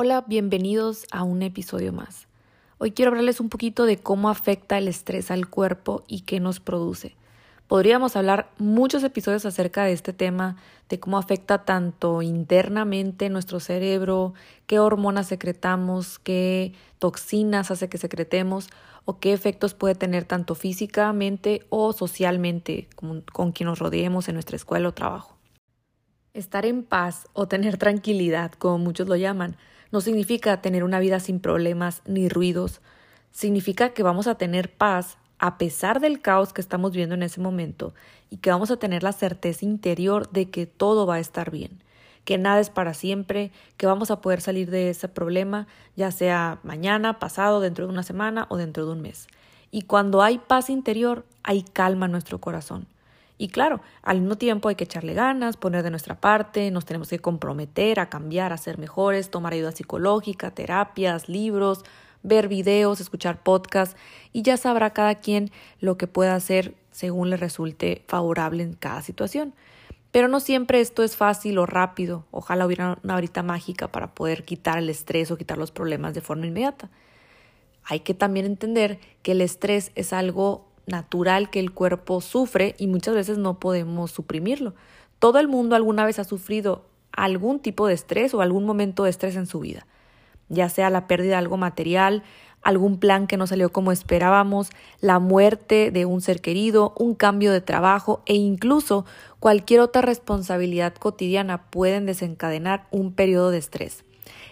Hola, bienvenidos a un episodio más. Hoy quiero hablarles un poquito de cómo afecta el estrés al cuerpo y qué nos produce. Podríamos hablar muchos episodios acerca de este tema, de cómo afecta tanto internamente nuestro cerebro, qué hormonas secretamos, qué toxinas hace que secretemos o qué efectos puede tener tanto físicamente o socialmente con, con quien nos rodeemos en nuestra escuela o trabajo. Estar en paz o tener tranquilidad, como muchos lo llaman, no significa tener una vida sin problemas ni ruidos, significa que vamos a tener paz a pesar del caos que estamos viendo en ese momento y que vamos a tener la certeza interior de que todo va a estar bien, que nada es para siempre, que vamos a poder salir de ese problema, ya sea mañana, pasado, dentro de una semana o dentro de un mes. Y cuando hay paz interior, hay calma en nuestro corazón. Y claro, al mismo tiempo hay que echarle ganas, poner de nuestra parte, nos tenemos que comprometer a cambiar, a ser mejores, tomar ayuda psicológica, terapias, libros, ver videos, escuchar podcasts y ya sabrá cada quien lo que pueda hacer según le resulte favorable en cada situación. Pero no siempre esto es fácil o rápido. Ojalá hubiera una horita mágica para poder quitar el estrés o quitar los problemas de forma inmediata. Hay que también entender que el estrés es algo natural que el cuerpo sufre y muchas veces no podemos suprimirlo. Todo el mundo alguna vez ha sufrido algún tipo de estrés o algún momento de estrés en su vida, ya sea la pérdida de algo material, algún plan que no salió como esperábamos, la muerte de un ser querido, un cambio de trabajo e incluso cualquier otra responsabilidad cotidiana pueden desencadenar un periodo de estrés.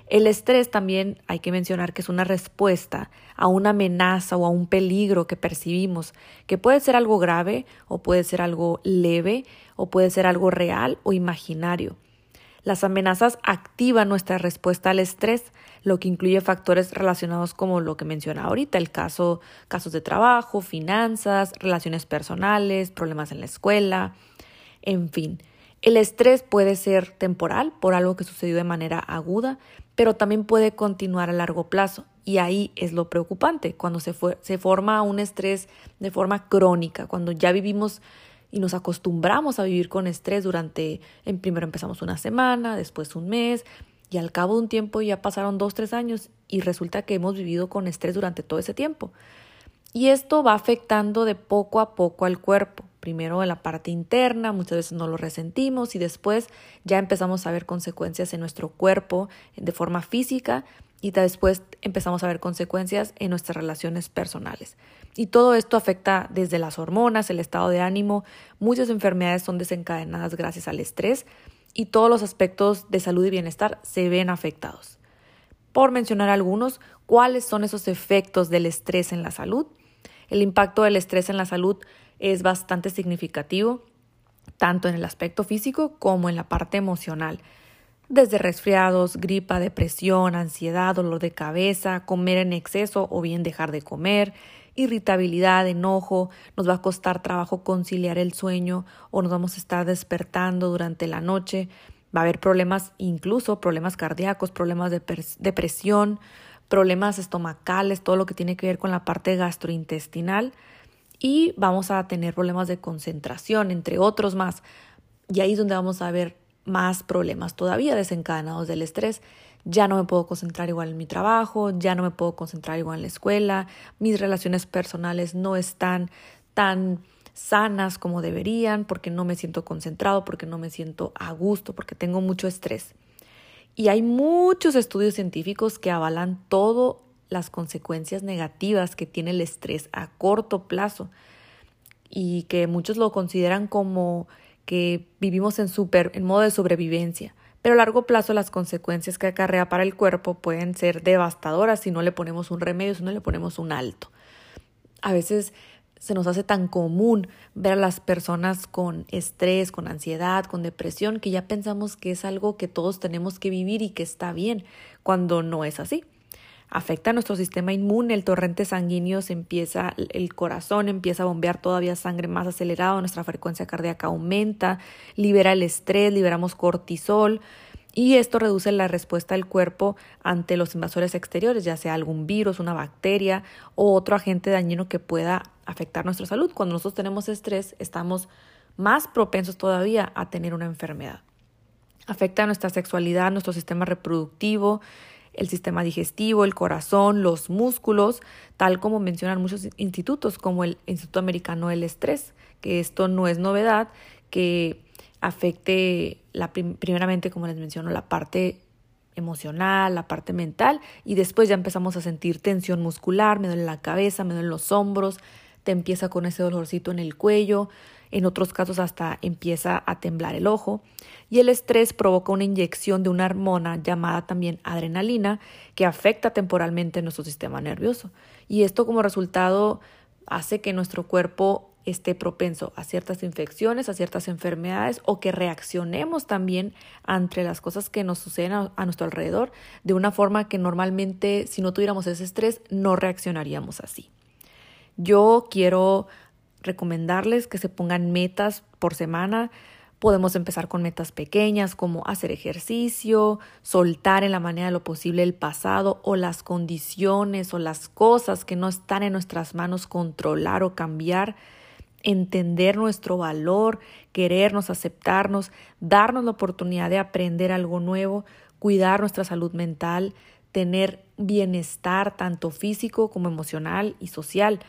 El estrés también hay que mencionar que es una respuesta a una amenaza o a un peligro que percibimos, que puede ser algo grave o puede ser algo leve o puede ser algo real o imaginario. Las amenazas activan nuestra respuesta al estrés, lo que incluye factores relacionados como lo que menciona ahorita, el caso, casos de trabajo, finanzas, relaciones personales, problemas en la escuela, en fin. El estrés puede ser temporal por algo que sucedió de manera aguda, pero también puede continuar a largo plazo. Y ahí es lo preocupante, cuando se, se forma un estrés de forma crónica, cuando ya vivimos y nos acostumbramos a vivir con estrés durante, en primero empezamos una semana, después un mes, y al cabo de un tiempo ya pasaron dos, tres años y resulta que hemos vivido con estrés durante todo ese tiempo. Y esto va afectando de poco a poco al cuerpo primero en la parte interna, muchas veces no lo resentimos y después ya empezamos a ver consecuencias en nuestro cuerpo de forma física y después empezamos a ver consecuencias en nuestras relaciones personales. Y todo esto afecta desde las hormonas, el estado de ánimo, muchas enfermedades son desencadenadas gracias al estrés y todos los aspectos de salud y bienestar se ven afectados. Por mencionar algunos, ¿cuáles son esos efectos del estrés en la salud? El impacto del estrés en la salud es bastante significativo, tanto en el aspecto físico como en la parte emocional. Desde resfriados, gripa, depresión, ansiedad, dolor de cabeza, comer en exceso o bien dejar de comer, irritabilidad, enojo, nos va a costar trabajo conciliar el sueño o nos vamos a estar despertando durante la noche, va a haber problemas, incluso problemas cardíacos, problemas de depresión, problemas estomacales, todo lo que tiene que ver con la parte gastrointestinal y vamos a tener problemas de concentración, entre otros más. Y ahí es donde vamos a ver más problemas todavía desencadenados del estrés. Ya no me puedo concentrar igual en mi trabajo, ya no me puedo concentrar igual en la escuela, mis relaciones personales no están tan sanas como deberían porque no me siento concentrado, porque no me siento a gusto, porque tengo mucho estrés. Y hay muchos estudios científicos que avalan todo las consecuencias negativas que tiene el estrés a corto plazo y que muchos lo consideran como que vivimos en super en modo de sobrevivencia. Pero a largo plazo las consecuencias que acarrea para el cuerpo pueden ser devastadoras si no le ponemos un remedio, si no le ponemos un alto. A veces se nos hace tan común ver a las personas con estrés, con ansiedad, con depresión, que ya pensamos que es algo que todos tenemos que vivir y que está bien, cuando no es así afecta a nuestro sistema inmune, el torrente sanguíneo se empieza, el corazón empieza a bombear todavía sangre más acelerado, nuestra frecuencia cardíaca aumenta, libera el estrés, liberamos cortisol y esto reduce la respuesta del cuerpo ante los invasores exteriores, ya sea algún virus, una bacteria o otro agente dañino que pueda afectar nuestra salud. Cuando nosotros tenemos estrés, estamos más propensos todavía a tener una enfermedad. Afecta a nuestra sexualidad, nuestro sistema reproductivo, el sistema digestivo, el corazón, los músculos, tal como mencionan muchos institutos como el Instituto Americano del Estrés, que esto no es novedad, que afecte la primeramente, como les menciono, la parte emocional, la parte mental y después ya empezamos a sentir tensión muscular, me duele la cabeza, me duelen los hombros, te empieza con ese dolorcito en el cuello, en otros casos hasta empieza a temblar el ojo y el estrés provoca una inyección de una hormona llamada también adrenalina que afecta temporalmente nuestro sistema nervioso y esto como resultado hace que nuestro cuerpo esté propenso a ciertas infecciones, a ciertas enfermedades o que reaccionemos también ante las cosas que nos suceden a, nuestro alrededor de una forma que normalmente si no tuviéramos ese estrés no reaccionaríamos así. Yo quiero recomendarles que se pongan metas por semana. Podemos empezar con metas pequeñas como hacer ejercicio, soltar en la manera de lo posible el pasado o las condiciones o las cosas que no están en nuestras manos controlar o cambiar entender nuestro valor, querernos, aceptarnos, darnos la oportunidad de aprender algo nuevo, cuidar nuestra salud mental, tener bienestar tanto físico como emocional y social.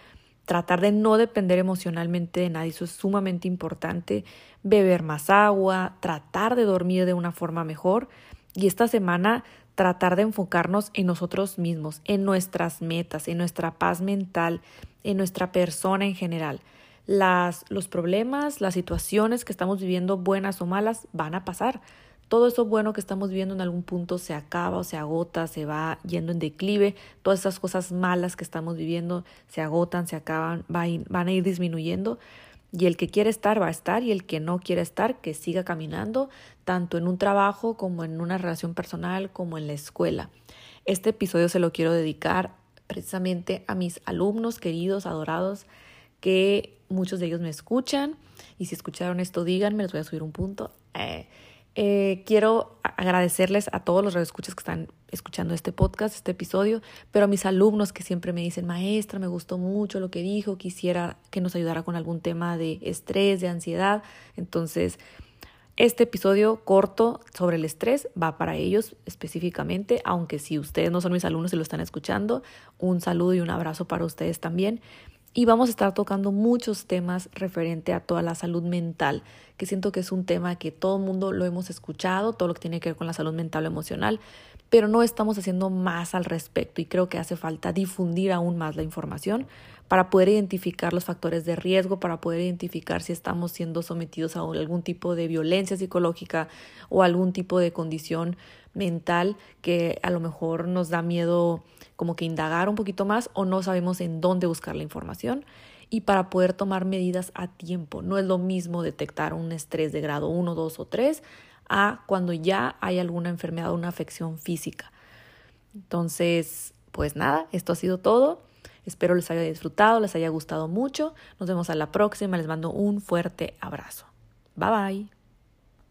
Tratar de no depender emocionalmente de nadie, eso es sumamente importante. Beber más agua, tratar de dormir de una forma mejor. Y esta semana tratar de enfocarnos en nosotros mismos, en nuestras metas, en nuestra paz mental, en nuestra persona en general las, los problemas, las situaciones que estamos viviendo, buenas o malas, van a pasar. Todo eso bueno que estamos viviendo en algún punto se acaba o se agota, se va yendo en declive. Todas esas cosas malas que estamos viviendo se agotan, se acaban, van a ir disminuyendo. Y el que quiere estar va a estar y el que no quiere estar, que siga caminando, tanto en un trabajo como en una relación personal, como en la escuela. Este episodio se lo quiero dedicar precisamente a mis alumnos queridos, adorados, que muchos de ellos me escuchan y si escucharon esto díganme, les voy a subir un punto. Eh, eh, quiero agradecerles a todos los radioescuchas que están escuchando este podcast, este episodio, pero a mis alumnos que siempre me dicen, maestra, me gustó mucho lo que dijo, quisiera que nos ayudara con algún tema de estrés, de ansiedad. Entonces, este episodio corto sobre el estrés va para ellos específicamente, aunque si ustedes no son mis alumnos y lo están escuchando, un saludo y un abrazo para ustedes también y vamos a estar tocando muchos temas referente a toda la salud mental, que siento que es un tema que todo el mundo lo hemos escuchado, todo lo que tiene que ver con la salud mental o emocional, pero no estamos haciendo más al respecto y creo que hace falta difundir aún más la información para poder identificar los factores de riesgo, para poder identificar si estamos siendo sometidos a algún tipo de violencia psicológica o algún tipo de condición mental que a lo mejor nos da miedo como que indagar un poquito más o no sabemos en dónde buscar la información y para poder tomar medidas a tiempo. No es lo mismo detectar un estrés de grado 1, 2 o 3 a cuando ya hay alguna enfermedad o una afección física. Entonces, pues nada, esto ha sido todo. Espero les haya disfrutado, les haya gustado mucho. Nos vemos a la próxima. Les mando un fuerte abrazo. Bye bye.